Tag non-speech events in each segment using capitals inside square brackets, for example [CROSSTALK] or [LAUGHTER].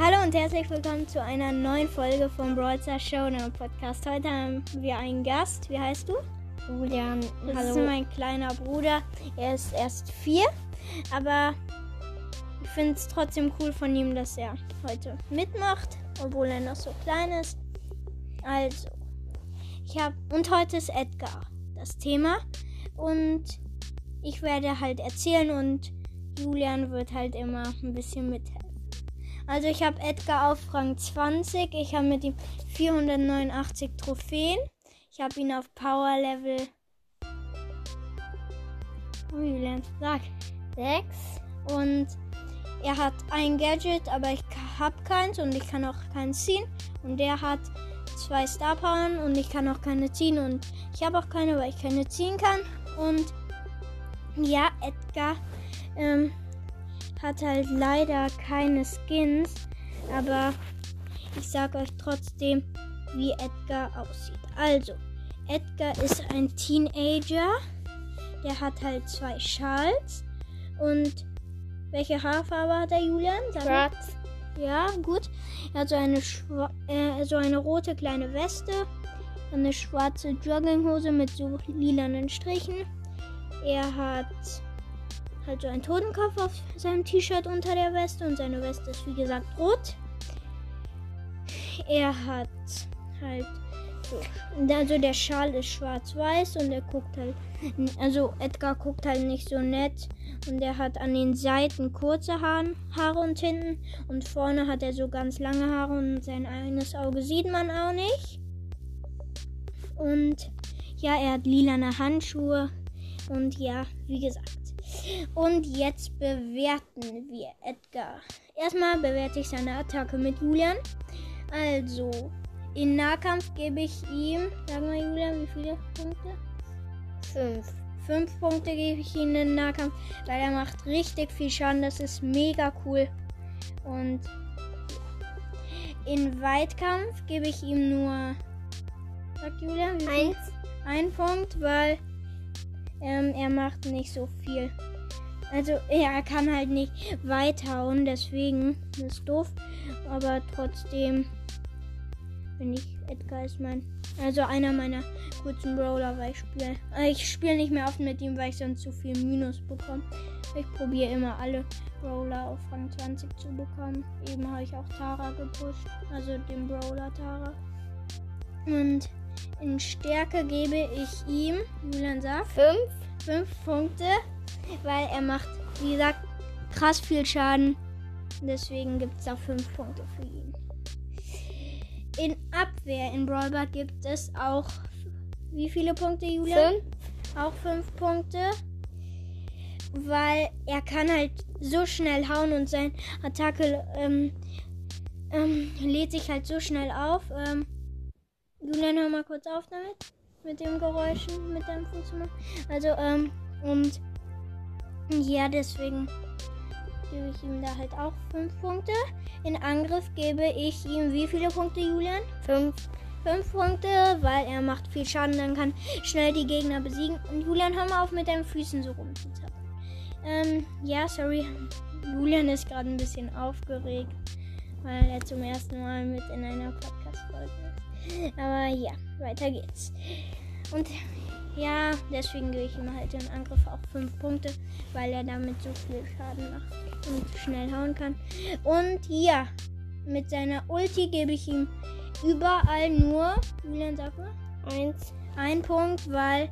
Hallo und herzlich willkommen zu einer neuen Folge vom Brawl Stars Showdown Podcast. Heute haben wir einen Gast. Wie heißt du? Julian, Das hallo. ist mein kleiner Bruder. Er ist erst vier, aber ich finde es trotzdem cool von ihm, dass er heute mitmacht, obwohl er noch so klein ist. Also, ich habe und heute ist Edgar das Thema und ich werde halt erzählen und Julian wird halt immer ein bisschen mithelfen. Also ich habe Edgar auf Rang 20. Ich habe mit ihm 489 Trophäen. Ich habe ihn auf Power Level. Oh, Julian, sag. 6. Und er hat ein Gadget, aber ich habe keins und ich kann auch keins ziehen. Und der hat zwei Star Powern und ich kann auch keine ziehen. Und ich habe auch keine, weil ich keine ziehen kann. Und ja, Edgar ähm, hat halt leider keine Skins, aber ich sag euch trotzdem, wie Edgar aussieht. Also, Edgar ist ein Teenager, der hat halt zwei Schals und welche Haarfarbe hat der Julian? Schwarz. Ja, gut. Er hat so eine, schwa- äh, so eine rote kleine Weste, eine schwarze Jogginghose mit so lilanen Strichen. Er hat halt so einen Totenkopf auf seinem T-Shirt unter der Weste und seine Weste ist wie gesagt rot. Er hat halt so, also der Schal ist schwarz-weiß und er guckt halt, also Edgar guckt halt nicht so nett und er hat an den Seiten kurze Haaren, Haare und hinten und vorne hat er so ganz lange Haare und sein eines Auge sieht man auch nicht. Und ja, er hat lilane Handschuhe und ja, wie gesagt. Und jetzt bewerten wir Edgar. Erstmal bewerte ich seine Attacke mit Julian. Also, in Nahkampf gebe ich ihm, sag mal Julian, wie viele Punkte? Fünf. Fünf Punkte gebe ich ihm in Nahkampf, weil er macht richtig viel Schaden. Das ist mega cool. Und in Weitkampf gebe ich ihm nur, sagt Julian, wie viel? Eins. Ein Punkt, weil ähm, er macht nicht so viel. Also er kann halt nicht weithauen, deswegen das ist doof. Aber trotzdem bin ich Edgar ist mein, also einer meiner kurzen Brawler, weil ich spiele. Äh, ich spiele nicht mehr oft mit ihm, weil ich sonst zu viel Minus bekomme. Ich probiere immer alle Brawler auf Rang 20 zu bekommen. Eben habe ich auch Tara gepusht, also den Brawler Tara. Und in Stärke gebe ich ihm, Julian sagt, Fünf. 5 Punkte, weil er macht, wie gesagt, krass viel Schaden. Deswegen gibt es da 5 Punkte für ihn. In Abwehr in Brawlball gibt es auch wie viele Punkte, Julian? Fünf. Auch 5 Punkte. Weil er kann halt so schnell hauen und sein Attacke ähm, ähm, lädt sich halt so schnell auf. Ähm, Julian, hör mal kurz auf damit. Mit dem Geräuschen, mit deinem Fuß. Also, ähm, und ja, deswegen gebe ich ihm da halt auch 5 Punkte. In Angriff gebe ich ihm wie viele Punkte, Julian? Fünf. 5 Punkte, weil er macht viel Schaden, dann kann schnell die Gegner besiegen. Und Julian, hör mal auf mit deinen Füßen so rumzuzappeln. Ähm, ja, sorry. Julian ist gerade ein bisschen aufgeregt, weil er zum ersten Mal mit in einer Podcast-Folge ist. Aber ja, weiter geht's. Und ja, deswegen gebe ich ihm halt im Angriff auch 5 Punkte, weil er damit so viel Schaden macht und schnell hauen kann. Und ja, mit seiner Ulti gebe ich ihm überall nur, Julian sag mal, Eins. ein Punkt, weil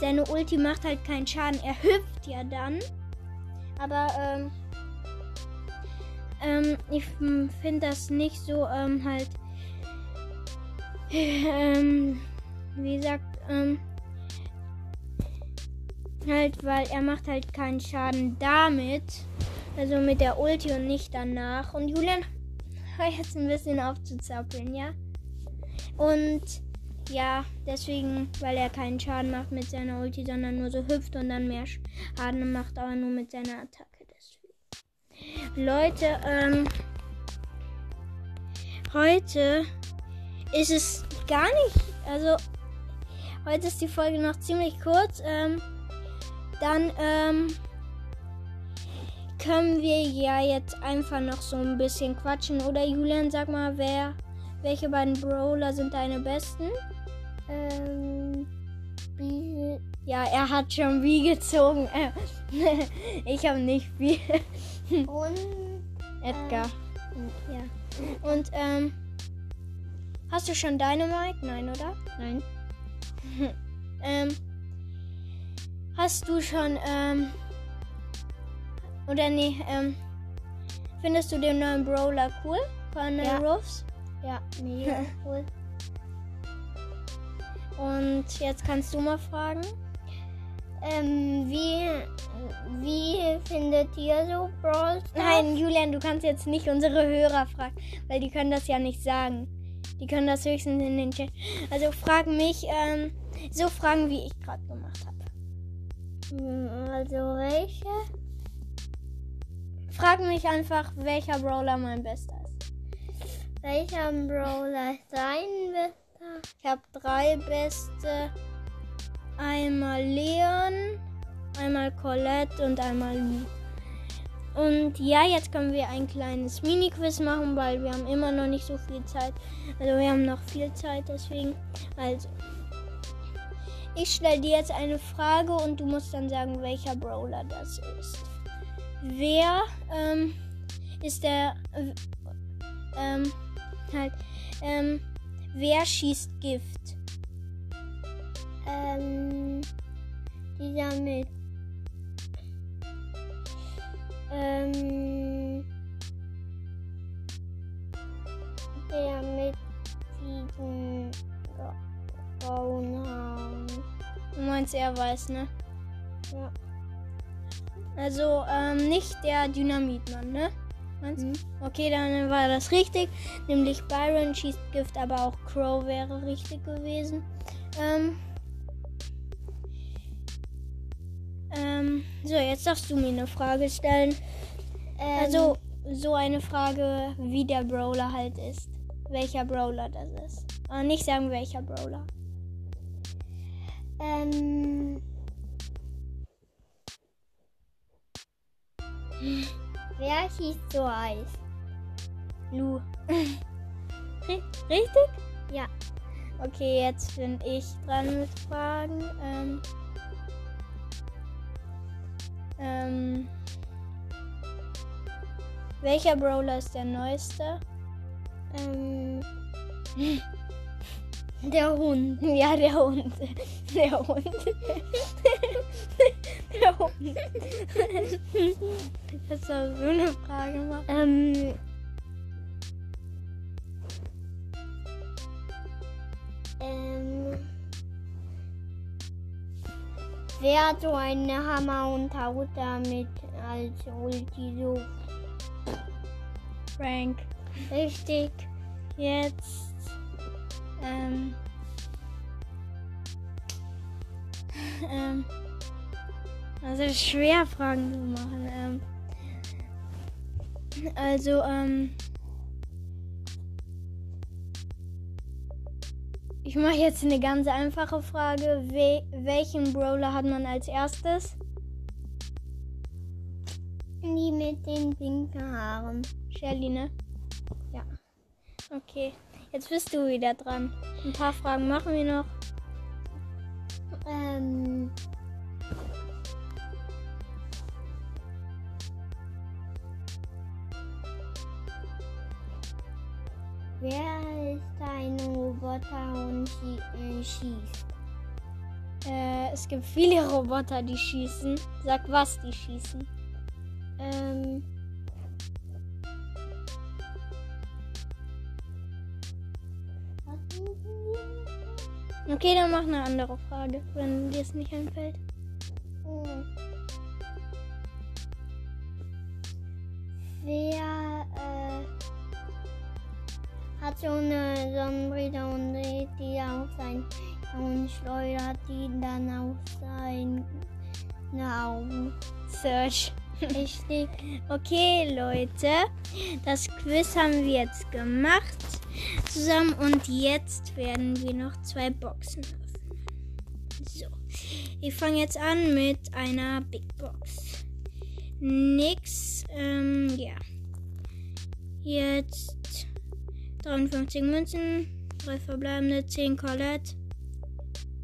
seine Ulti macht halt keinen Schaden. Er hüpft ja dann. Aber ähm, ähm, ich finde das nicht so ähm, halt, [LAUGHS] ähm, wie gesagt, ähm, halt, weil er macht halt keinen Schaden damit. Also mit der Ulti und nicht danach. Und Julian, hör [LAUGHS] jetzt ein bisschen auf zu zappeln, ja? Und ja, deswegen, weil er keinen Schaden macht mit seiner Ulti, sondern nur so hüpft und dann mehr Schaden macht, aber nur mit seiner Attacke. Deswegen. Leute, ähm, heute ist es gar nicht, also heute ist die Folge noch ziemlich kurz. Ähm, dann ähm, können wir ja jetzt einfach noch so ein bisschen quatschen. Oder Julian, sag mal, wer, welche beiden Brawler sind deine besten? Ähm, wie, Ja, er hat schon wie gezogen. [LAUGHS] Ich habe nicht viel. und Edgar. ja. Und ähm, hast du schon Dynamite? Nein, oder? Nein. [LAUGHS] Ähm, hast du schon ähm, oder nee, ähm, findest du den neuen Brawler cool von Ja. Ruffs? Ja, mega [LAUGHS] cool. Und jetzt kannst du mal fragen. Ähm, wie, wie findet ihr so Brawl Stars? Nein, Julian, du kannst jetzt nicht unsere Hörer fragen, weil die können das ja nicht sagen. Die können das höchstens in den Chat. Also frag mich, ähm, so Fragen, wie ich gerade gemacht habe. Hm, Also welche? Frag mich einfach, welcher Brawler mein bester ist. Welcher Brawler ist dein bester? Ich habe drei beste. Einmal Leon, einmal Colette und einmal Lu. Und ja, jetzt können wir ein kleines Mini-Quiz machen, weil wir haben immer noch nicht so viel Zeit. Also wir haben noch viel Zeit, deswegen. Also. Ich stelle dir jetzt eine Frage und du musst dann sagen, welcher Brawler das ist. Wer ähm, ist der äh, ähm, halt ähm, wer schießt Gift? Ähm, dieser mit. Ähm, der mit grauen Haaren. Du meinst, er weiß, ne? Ja. Also, ähm, nicht der Dynamitmann, ne? Meinst du? Mhm. Okay, dann war das richtig. Nämlich Byron schießt Gift, aber auch Crow wäre richtig gewesen. Ähm, ähm, so, jetzt darfst du mir eine Frage stellen. Ähm, Also, so eine Frage, wie der Brawler halt ist. Welcher Brawler das ist. Aber nicht sagen, welcher Brawler. Ähm, wer schießt so Eis? Lu. [LAUGHS] Ri- Richtig? Ja. Okay, jetzt bin ich dran mit Fragen. Ähm, ähm, welcher Brawler ist der neueste? Ähm, [LAUGHS] Der Hund. Ja, der Hund. Der Hund. der Hund. Das soll so eine Frage machen. ähm, ähm, wer hat so eine Hammer und haut damit als Ulti so Frank. richtig? Jetzt. Ähm. Ähm. Also schwer Fragen zu machen. Ähm, also, ähm. Ich mache jetzt eine ganz einfache Frage. We welchen Brawler hat man als erstes? Die mit den pinken Haaren. Shelly, ne? Ja. Okay. Jetzt bist du wieder dran. Ein paar Fragen machen wir noch. Ähm, wer ist ein Roboter und äh, schießt? Äh, es gibt viele Roboter, die schießen. Sag, was die schießen. Ähm, Okay, dann mach eine andere Frage, wenn dir es nicht einfällt. Hm. Wer äh, hat so eine Sonnenbrille und dreht die auf sein und schleudert die dann auf seine Augen? Search. Richtig. Okay, Leute, das Quiz haben wir jetzt gemacht zusammen und jetzt werden wir noch zwei Boxen öffnen. So, ich fange jetzt an mit einer Big Box. nix. Ähm, ja. Jetzt 53 Münzen, 3 verbleibende, 10 Colette,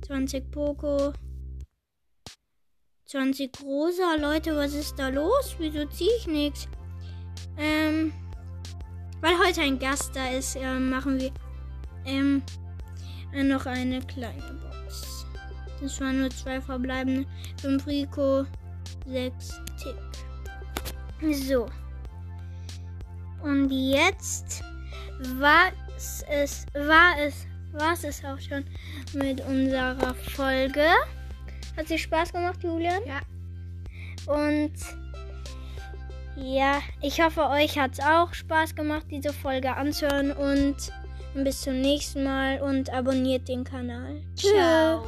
20 Poco, 20 Rosa. Leute, was ist da los? Wieso ziehe ich nichts? Ähm, weil heute ein Gast da ist, äh, machen wir ähm, noch eine kleine Box. Das waren nur zwei verbleibende. 5 Rico, 6 Tick. So. Und jetzt war es, war es, war es auch schon mit unserer Folge. Hat dir Spaß gemacht, Julian? Ja. Und ja, ich hoffe, euch hat es auch Spaß gemacht, diese Folge anzuhören. Und bis zum nächsten Mal und abonniert den Kanal. Ciao.